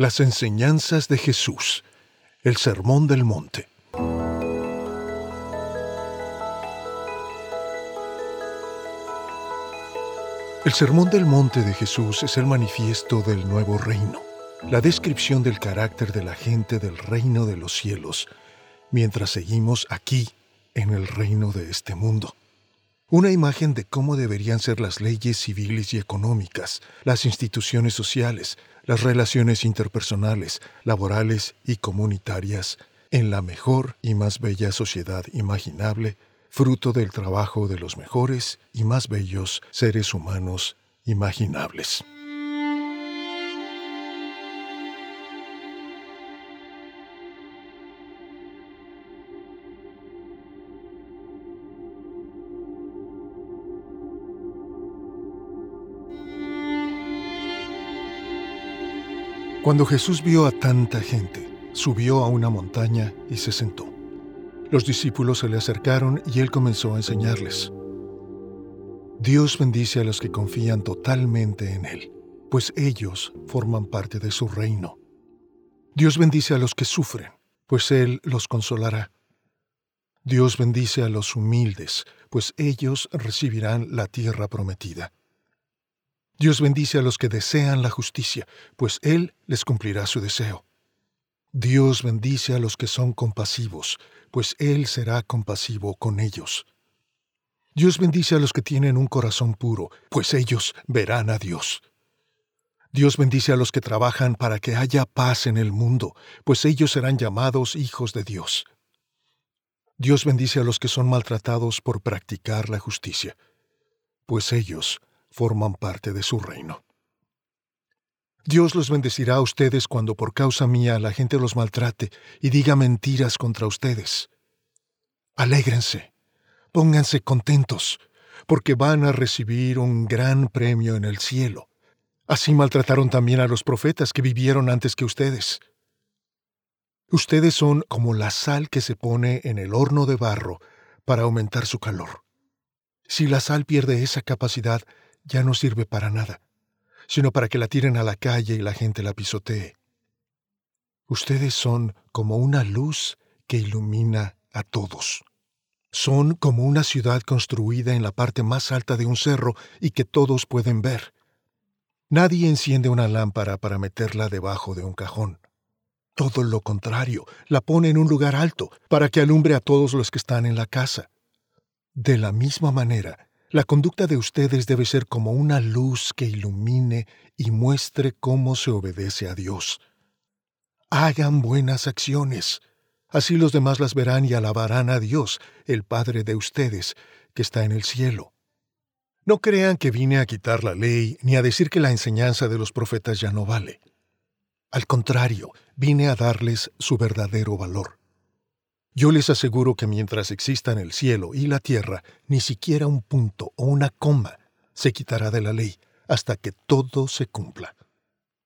Las enseñanzas de Jesús. El Sermón del Monte. El Sermón del Monte de Jesús es el manifiesto del nuevo reino, la descripción del carácter de la gente del reino de los cielos, mientras seguimos aquí, en el reino de este mundo una imagen de cómo deberían ser las leyes civiles y económicas, las instituciones sociales, las relaciones interpersonales, laborales y comunitarias en la mejor y más bella sociedad imaginable, fruto del trabajo de los mejores y más bellos seres humanos imaginables. Cuando Jesús vio a tanta gente, subió a una montaña y se sentó. Los discípulos se le acercaron y él comenzó a enseñarles. Dios bendice a los que confían totalmente en Él, pues ellos forman parte de su reino. Dios bendice a los que sufren, pues Él los consolará. Dios bendice a los humildes, pues ellos recibirán la tierra prometida. Dios bendice a los que desean la justicia, pues Él les cumplirá su deseo. Dios bendice a los que son compasivos, pues Él será compasivo con ellos. Dios bendice a los que tienen un corazón puro, pues ellos verán a Dios. Dios bendice a los que trabajan para que haya paz en el mundo, pues ellos serán llamados hijos de Dios. Dios bendice a los que son maltratados por practicar la justicia, pues ellos forman parte de su reino. Dios los bendecirá a ustedes cuando por causa mía la gente los maltrate y diga mentiras contra ustedes. Alégrense, pónganse contentos, porque van a recibir un gran premio en el cielo. Así maltrataron también a los profetas que vivieron antes que ustedes. Ustedes son como la sal que se pone en el horno de barro para aumentar su calor. Si la sal pierde esa capacidad, ya no sirve para nada, sino para que la tiren a la calle y la gente la pisotee. Ustedes son como una luz que ilumina a todos. Son como una ciudad construida en la parte más alta de un cerro y que todos pueden ver. Nadie enciende una lámpara para meterla debajo de un cajón. Todo lo contrario, la pone en un lugar alto para que alumbre a todos los que están en la casa. De la misma manera, la conducta de ustedes debe ser como una luz que ilumine y muestre cómo se obedece a Dios. Hagan buenas acciones. Así los demás las verán y alabarán a Dios, el Padre de ustedes, que está en el cielo. No crean que vine a quitar la ley ni a decir que la enseñanza de los profetas ya no vale. Al contrario, vine a darles su verdadero valor. Yo les aseguro que mientras existan el cielo y la tierra, ni siquiera un punto o una coma se quitará de la ley hasta que todo se cumpla.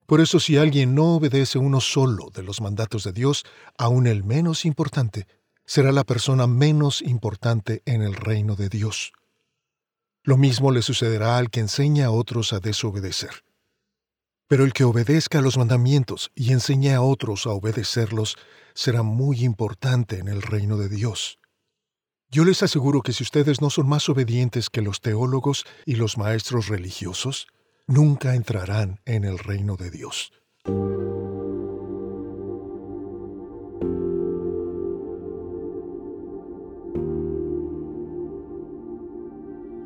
Por eso si alguien no obedece uno solo de los mandatos de Dios, aun el menos importante, será la persona menos importante en el reino de Dios. Lo mismo le sucederá al que enseña a otros a desobedecer. Pero el que obedezca los mandamientos y enseñe a otros a obedecerlos será muy importante en el reino de Dios. Yo les aseguro que si ustedes no son más obedientes que los teólogos y los maestros religiosos, nunca entrarán en el reino de Dios.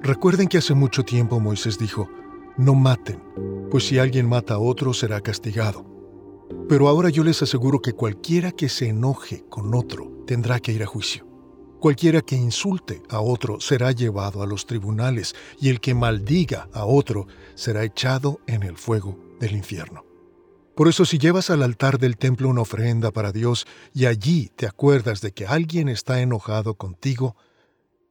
Recuerden que hace mucho tiempo Moisés dijo, no maten, pues si alguien mata a otro será castigado. Pero ahora yo les aseguro que cualquiera que se enoje con otro tendrá que ir a juicio. Cualquiera que insulte a otro será llevado a los tribunales y el que maldiga a otro será echado en el fuego del infierno. Por eso si llevas al altar del templo una ofrenda para Dios y allí te acuerdas de que alguien está enojado contigo,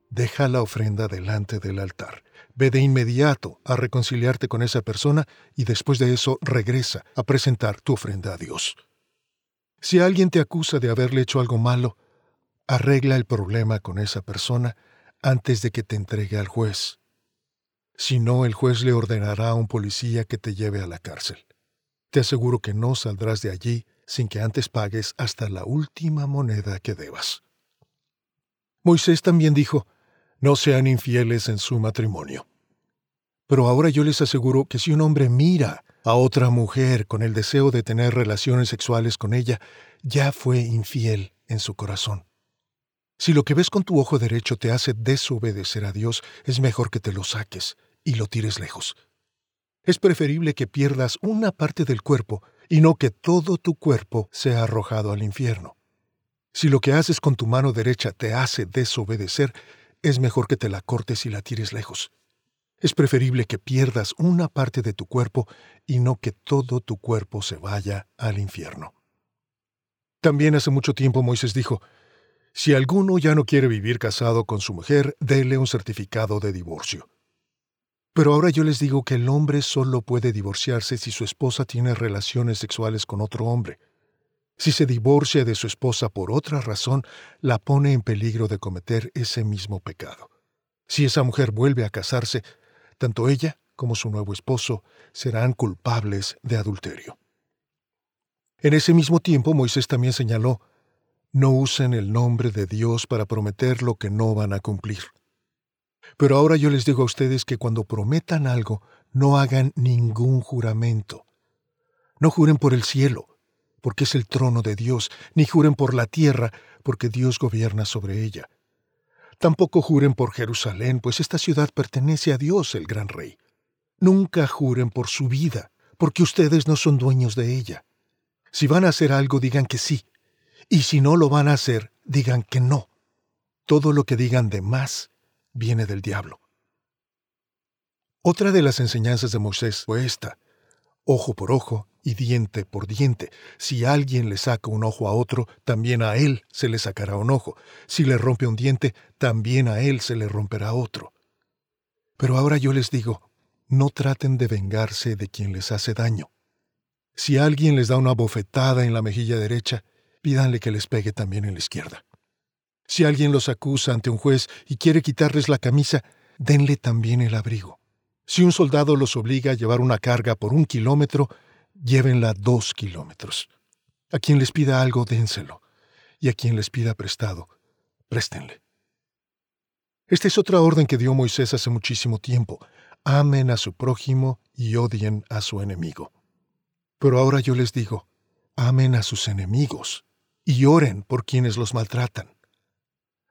deja la ofrenda delante del altar Ve de inmediato a reconciliarte con esa persona y después de eso regresa a presentar tu ofrenda a Dios. Si alguien te acusa de haberle hecho algo malo, arregla el problema con esa persona antes de que te entregue al juez. Si no, el juez le ordenará a un policía que te lleve a la cárcel. Te aseguro que no saldrás de allí sin que antes pagues hasta la última moneda que debas. Moisés también dijo, no sean infieles en su matrimonio. Pero ahora yo les aseguro que si un hombre mira a otra mujer con el deseo de tener relaciones sexuales con ella, ya fue infiel en su corazón. Si lo que ves con tu ojo derecho te hace desobedecer a Dios, es mejor que te lo saques y lo tires lejos. Es preferible que pierdas una parte del cuerpo y no que todo tu cuerpo sea arrojado al infierno. Si lo que haces con tu mano derecha te hace desobedecer, es mejor que te la cortes y la tires lejos. Es preferible que pierdas una parte de tu cuerpo y no que todo tu cuerpo se vaya al infierno. También hace mucho tiempo Moisés dijo, si alguno ya no quiere vivir casado con su mujer, déle un certificado de divorcio. Pero ahora yo les digo que el hombre solo puede divorciarse si su esposa tiene relaciones sexuales con otro hombre. Si se divorcia de su esposa por otra razón, la pone en peligro de cometer ese mismo pecado. Si esa mujer vuelve a casarse, tanto ella como su nuevo esposo serán culpables de adulterio. En ese mismo tiempo Moisés también señaló, no usen el nombre de Dios para prometer lo que no van a cumplir. Pero ahora yo les digo a ustedes que cuando prometan algo, no hagan ningún juramento. No juren por el cielo, porque es el trono de Dios, ni juren por la tierra, porque Dios gobierna sobre ella. Tampoco juren por Jerusalén, pues esta ciudad pertenece a Dios, el gran rey. Nunca juren por su vida, porque ustedes no son dueños de ella. Si van a hacer algo, digan que sí, y si no lo van a hacer, digan que no. Todo lo que digan de más viene del diablo. Otra de las enseñanzas de Moisés fue esta ojo por ojo y diente por diente. Si alguien le saca un ojo a otro, también a él se le sacará un ojo. Si le rompe un diente, también a él se le romperá otro. Pero ahora yo les digo, no traten de vengarse de quien les hace daño. Si alguien les da una bofetada en la mejilla derecha, pídanle que les pegue también en la izquierda. Si alguien los acusa ante un juez y quiere quitarles la camisa, denle también el abrigo. Si un soldado los obliga a llevar una carga por un kilómetro, llévenla dos kilómetros. A quien les pida algo, dénselo, y a quien les pida prestado, préstenle. Esta es otra orden que dio Moisés hace muchísimo tiempo. Amen a su prójimo y odien a su enemigo. Pero ahora yo les digo, amen a sus enemigos y oren por quienes los maltratan.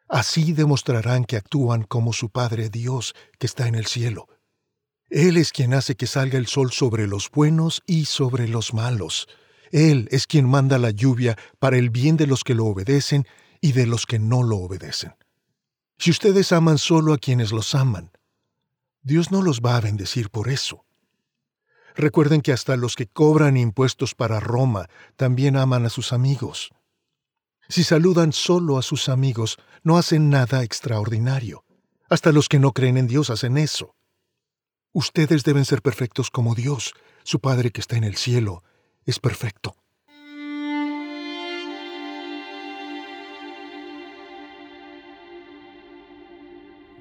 Así demostrarán que actúan como su Padre Dios que está en el cielo él es quien hace que salga el sol sobre los buenos y sobre los malos. Él es quien manda la lluvia para el bien de los que lo obedecen y de los que no lo obedecen. Si ustedes aman solo a quienes los aman, Dios no los va a bendecir por eso. Recuerden que hasta los que cobran impuestos para Roma también aman a sus amigos. Si saludan solo a sus amigos, no hacen nada extraordinario. Hasta los que no creen en Dios hacen eso. Ustedes deben ser perfectos como Dios, su Padre que está en el cielo, es perfecto.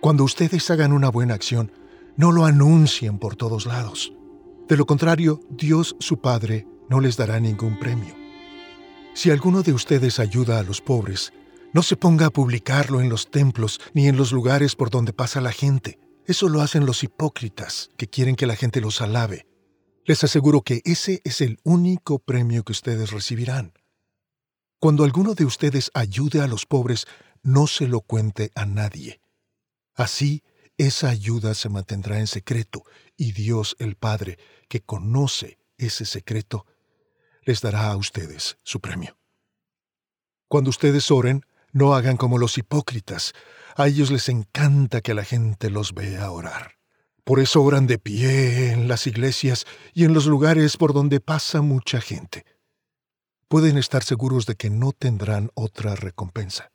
Cuando ustedes hagan una buena acción, no lo anuncien por todos lados. De lo contrario, Dios, su Padre, no les dará ningún premio. Si alguno de ustedes ayuda a los pobres, no se ponga a publicarlo en los templos ni en los lugares por donde pasa la gente. Eso lo hacen los hipócritas que quieren que la gente los alabe. Les aseguro que ese es el único premio que ustedes recibirán. Cuando alguno de ustedes ayude a los pobres, no se lo cuente a nadie. Así, esa ayuda se mantendrá en secreto y Dios el Padre, que conoce ese secreto, les dará a ustedes su premio. Cuando ustedes oren, no hagan como los hipócritas, a ellos les encanta que la gente los vea orar. Por eso oran de pie en las iglesias y en los lugares por donde pasa mucha gente. Pueden estar seguros de que no tendrán otra recompensa.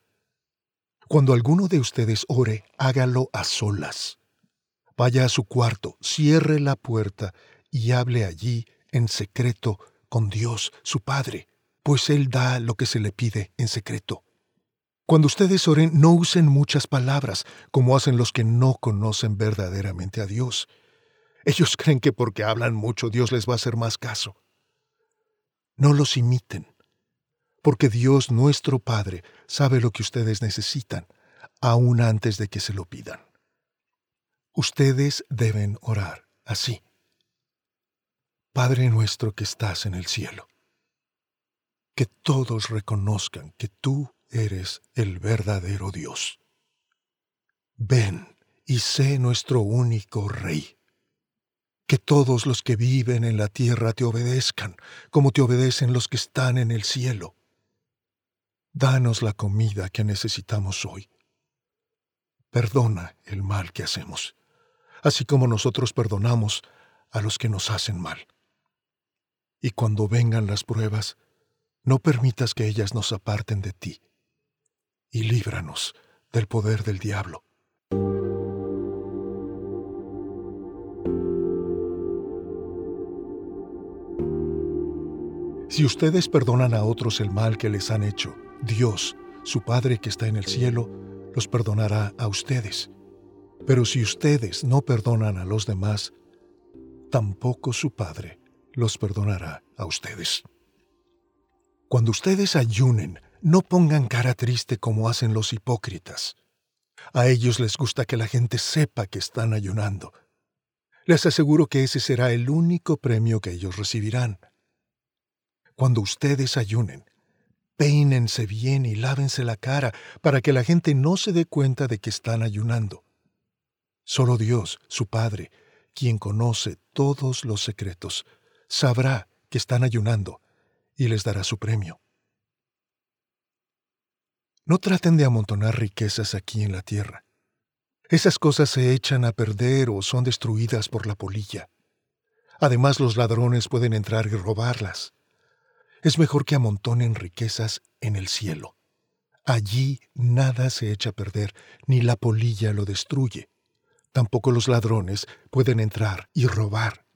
Cuando alguno de ustedes ore, hágalo a solas. Vaya a su cuarto, cierre la puerta y hable allí en secreto con Dios, su Padre, pues Él da lo que se le pide en secreto. Cuando ustedes oren, no usen muchas palabras, como hacen los que no conocen verdaderamente a Dios. Ellos creen que porque hablan mucho Dios les va a hacer más caso. No los imiten, porque Dios nuestro Padre sabe lo que ustedes necesitan, aún antes de que se lo pidan. Ustedes deben orar así. Padre nuestro que estás en el cielo, que todos reconozcan que tú eres el verdadero Dios. Ven y sé nuestro único Rey que todos los que viven en la tierra te obedezcan, como te obedecen los que están en el cielo. Danos la comida que necesitamos hoy. Perdona el mal que hacemos, así como nosotros perdonamos a los que nos hacen mal. Y cuando vengan las pruebas, no permitas que ellas nos aparten de ti, y líbranos del poder del diablo Si ustedes perdonan a otros el mal que les han hecho, Dios, su Padre que está en el cielo, los perdonará a ustedes. Pero si ustedes no perdonan a los demás, tampoco su Padre los perdonará a ustedes. Cuando ustedes ayunen, no pongan cara triste como hacen los hipócritas. A ellos les gusta que la gente sepa que están ayunando. Les aseguro que ese será el único premio que ellos recibirán. Cuando ustedes ayunen, peínense bien y lávense la cara para que la gente no se dé cuenta de que están ayunando. Solo Dios, su Padre, quien conoce todos los secretos, sabrá que están ayunando y les dará su premio. No traten de amontonar riquezas aquí en la tierra. Esas cosas se echan a perder o son destruidas por la polilla. Además los ladrones pueden entrar y robarlas es mejor que amontonen riquezas en el cielo. Allí nada se echa a perder, ni la polilla lo destruye. Tampoco los ladrones pueden entrar y robar.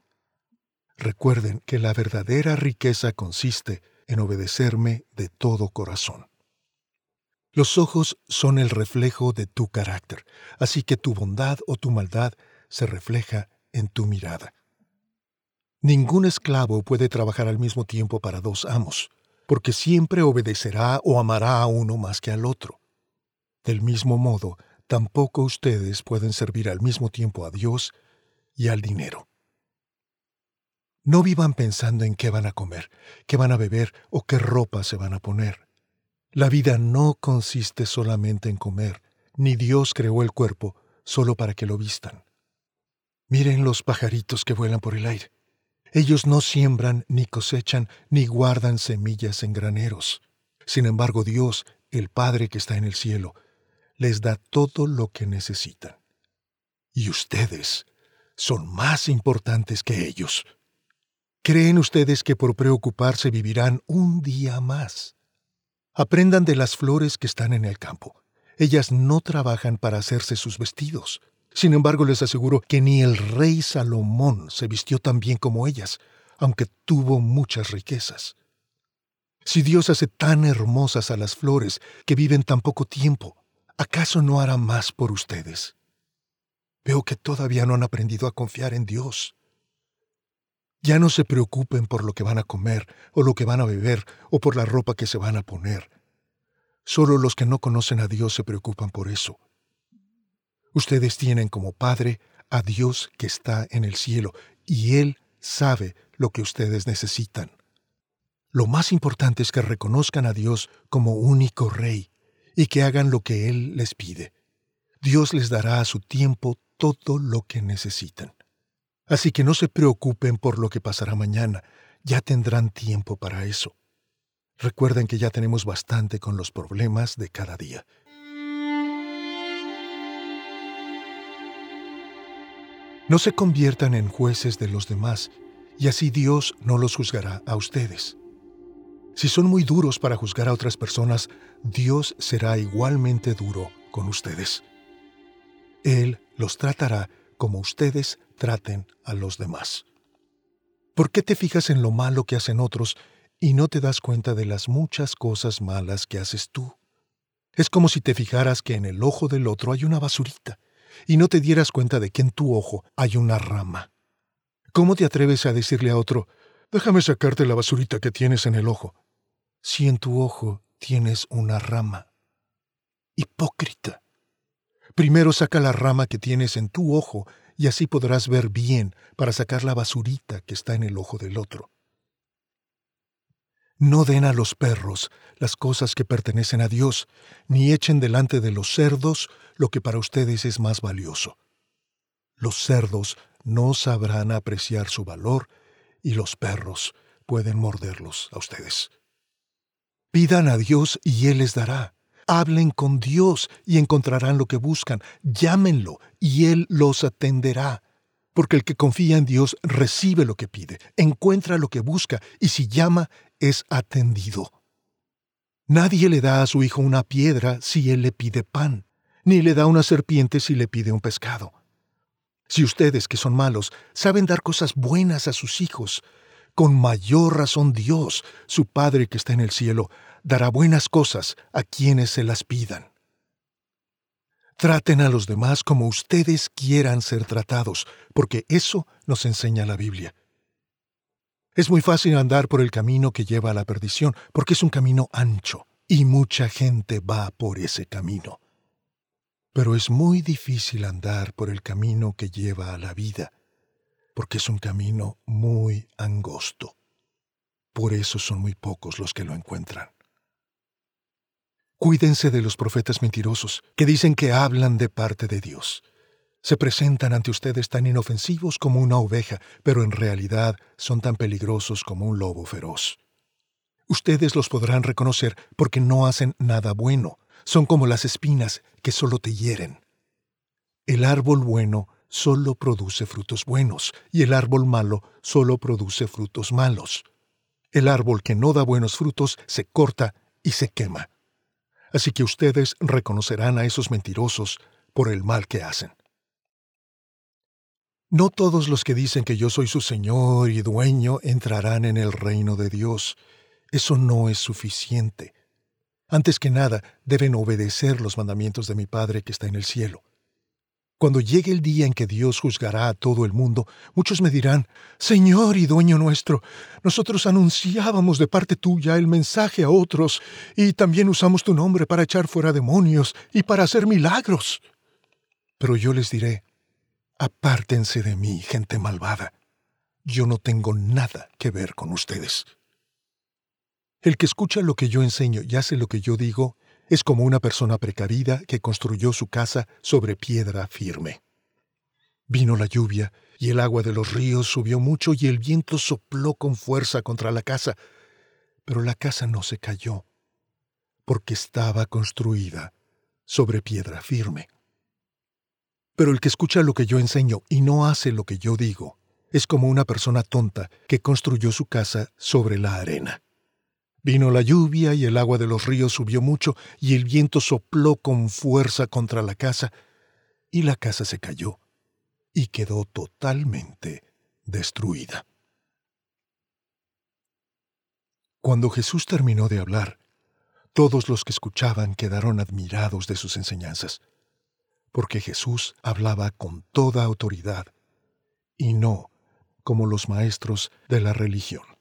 Recuerden que la verdadera riqueza consiste en obedecerme de todo corazón. Los ojos son el reflejo de tu carácter, así que tu bondad o tu maldad se refleja en tu mirada. Ningún esclavo puede trabajar al mismo tiempo para dos amos, porque siempre obedecerá o amará a uno más que al otro. Del mismo modo, tampoco ustedes pueden servir al mismo tiempo a Dios y al dinero. No vivan pensando en qué van a comer, qué van a beber o qué ropa se van a poner. La vida no consiste solamente en comer, ni Dios creó el cuerpo solo para que lo vistan. Miren los pajaritos que vuelan por el aire. Ellos no siembran, ni cosechan, ni guardan semillas en graneros. Sin embargo, Dios, el Padre que está en el cielo, les da todo lo que necesitan. Y ustedes son más importantes que ellos. ¿Creen ustedes que por preocuparse vivirán un día más? Aprendan de las flores que están en el campo. Ellas no trabajan para hacerse sus vestidos. Sin embargo, les aseguro que ni el rey Salomón se vistió tan bien como ellas, aunque tuvo muchas riquezas. Si Dios hace tan hermosas a las flores que viven tan poco tiempo, ¿acaso no hará más por ustedes? Veo que todavía no han aprendido a confiar en Dios. Ya no se preocupen por lo que van a comer, o lo que van a beber, o por la ropa que se van a poner. Solo los que no conocen a Dios se preocupan por eso. Ustedes tienen como Padre a Dios que está en el cielo y Él sabe lo que ustedes necesitan. Lo más importante es que reconozcan a Dios como único Rey y que hagan lo que Él les pide. Dios les dará a su tiempo todo lo que necesitan. Así que no se preocupen por lo que pasará mañana, ya tendrán tiempo para eso. Recuerden que ya tenemos bastante con los problemas de cada día. No se conviertan en jueces de los demás, y así Dios no los juzgará a ustedes. Si son muy duros para juzgar a otras personas, Dios será igualmente duro con ustedes. Él los tratará como ustedes traten a los demás. ¿Por qué te fijas en lo malo que hacen otros y no te das cuenta de las muchas cosas malas que haces tú? Es como si te fijaras que en el ojo del otro hay una basurita y no te dieras cuenta de que en tu ojo hay una rama. ¿Cómo te atreves a decirle a otro, Déjame sacarte la basurita que tienes en el ojo. Si en tu ojo tienes una rama. Hipócrita. Primero saca la rama que tienes en tu ojo y así podrás ver bien para sacar la basurita que está en el ojo del otro. No den a los perros las cosas que pertenecen a Dios, ni echen delante de los cerdos lo que para ustedes es más valioso. Los cerdos no sabrán apreciar su valor y los perros pueden morderlos a ustedes. Pidan a Dios y Él les dará. Hablen con Dios y encontrarán lo que buscan. Llámenlo y Él los atenderá. Porque el que confía en Dios recibe lo que pide, encuentra lo que busca y si llama es atendido. Nadie le da a su hijo una piedra si él le pide pan, ni le da una serpiente si le pide un pescado. Si ustedes, que son malos, saben dar cosas buenas a sus hijos, con mayor razón Dios, su Padre que está en el cielo, dará buenas cosas a quienes se las pidan. Traten a los demás como ustedes quieran ser tratados, porque eso nos enseña la Biblia. Es muy fácil andar por el camino que lleva a la perdición, porque es un camino ancho, y mucha gente va por ese camino. Pero es muy difícil andar por el camino que lleva a la vida, porque es un camino muy angosto. Por eso son muy pocos los que lo encuentran. Cuídense de los profetas mentirosos, que dicen que hablan de parte de Dios. Se presentan ante ustedes tan inofensivos como una oveja, pero en realidad son tan peligrosos como un lobo feroz. Ustedes los podrán reconocer porque no hacen nada bueno, son como las espinas que solo te hieren. El árbol bueno solo produce frutos buenos y el árbol malo solo produce frutos malos. El árbol que no da buenos frutos se corta y se quema. Así que ustedes reconocerán a esos mentirosos por el mal que hacen. No todos los que dicen que yo soy su Señor y dueño entrarán en el reino de Dios. Eso no es suficiente. Antes que nada, deben obedecer los mandamientos de mi Padre que está en el cielo. Cuando llegue el día en que Dios juzgará a todo el mundo, muchos me dirán, Señor y dueño nuestro, nosotros anunciábamos de parte tuya el mensaje a otros, y también usamos tu nombre para echar fuera demonios y para hacer milagros. Pero yo les diré, apártense de mí, gente malvada. Yo no tengo nada que ver con ustedes. El que escucha lo que yo enseño y hace lo que yo digo es como una persona precavida que construyó su casa sobre piedra firme. Vino la lluvia, y el agua de los ríos subió mucho y el viento sopló con fuerza contra la casa, pero la casa no se cayó, porque estaba construida sobre piedra firme. Pero el que escucha lo que yo enseño y no hace lo que yo digo, es como una persona tonta que construyó su casa sobre la arena. Vino la lluvia y el agua de los ríos subió mucho y el viento sopló con fuerza contra la casa y la casa se cayó y quedó totalmente destruida. Cuando Jesús terminó de hablar, todos los que escuchaban quedaron admirados de sus enseñanzas, porque Jesús hablaba con toda autoridad y no como los maestros de la religión.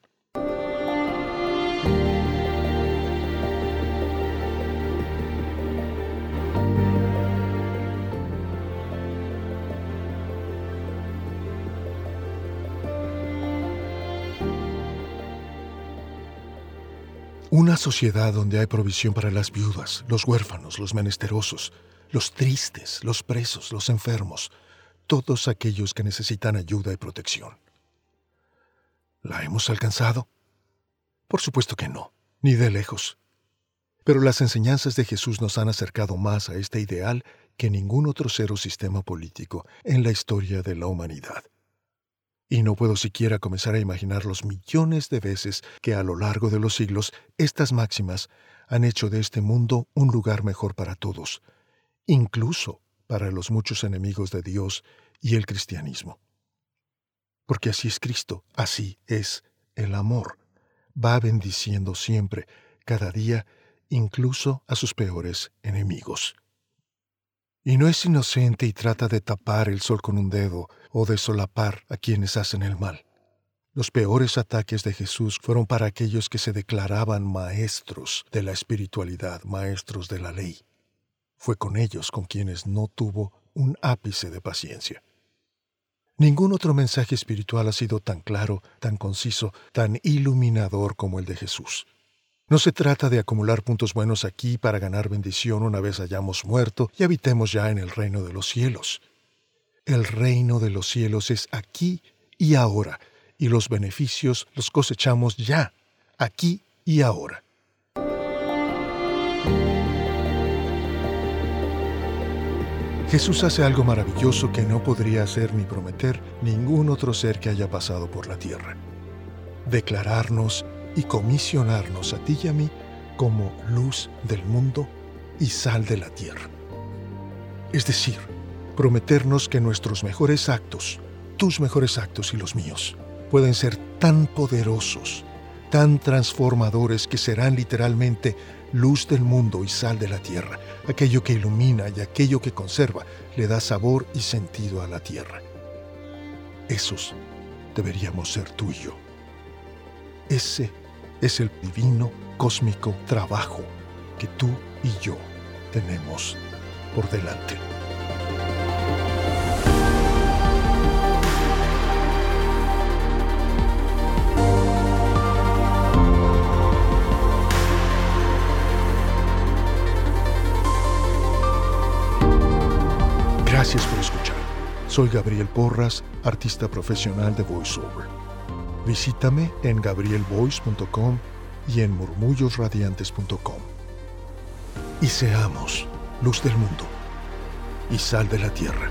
Una sociedad donde hay provisión para las viudas, los huérfanos, los menesterosos, los tristes, los presos, los enfermos, todos aquellos que necesitan ayuda y protección. ¿La hemos alcanzado? Por supuesto que no, ni de lejos. Pero las enseñanzas de Jesús nos han acercado más a este ideal que ningún otro ser o sistema político en la historia de la humanidad y no puedo siquiera comenzar a imaginar los millones de veces que a lo largo de los siglos estas máximas han hecho de este mundo un lugar mejor para todos, incluso para los muchos enemigos de Dios y el cristianismo. Porque así es Cristo, así es el amor. Va bendiciendo siempre, cada día, incluso a sus peores enemigos. Y no es inocente y trata de tapar el sol con un dedo o de solapar a quienes hacen el mal. Los peores ataques de Jesús fueron para aquellos que se declaraban maestros de la espiritualidad, maestros de la ley. Fue con ellos con quienes no tuvo un ápice de paciencia. Ningún otro mensaje espiritual ha sido tan claro, tan conciso, tan iluminador como el de Jesús. No se trata de acumular puntos buenos aquí para ganar bendición una vez hayamos muerto y habitemos ya en el reino de los cielos. El reino de los cielos es aquí y ahora, y los beneficios los cosechamos ya, aquí y ahora. Jesús hace algo maravilloso que no podría hacer ni prometer ningún otro ser que haya pasado por la tierra. Declararnos y comisionarnos a ti y a mí como luz del mundo y sal de la tierra. Es decir, prometernos que nuestros mejores actos, tus mejores actos y los míos, pueden ser tan poderosos, tan transformadores que serán literalmente luz del mundo y sal de la tierra, aquello que ilumina y aquello que conserva, le da sabor y sentido a la tierra. Esos deberíamos ser tú y yo. Ese es el divino, cósmico trabajo que tú y yo tenemos por delante. Soy Gabriel Porras, artista profesional de VoiceOver. Visítame en gabrielvoice.com y en murmullosradiantes.com. Y seamos luz del mundo y sal de la tierra.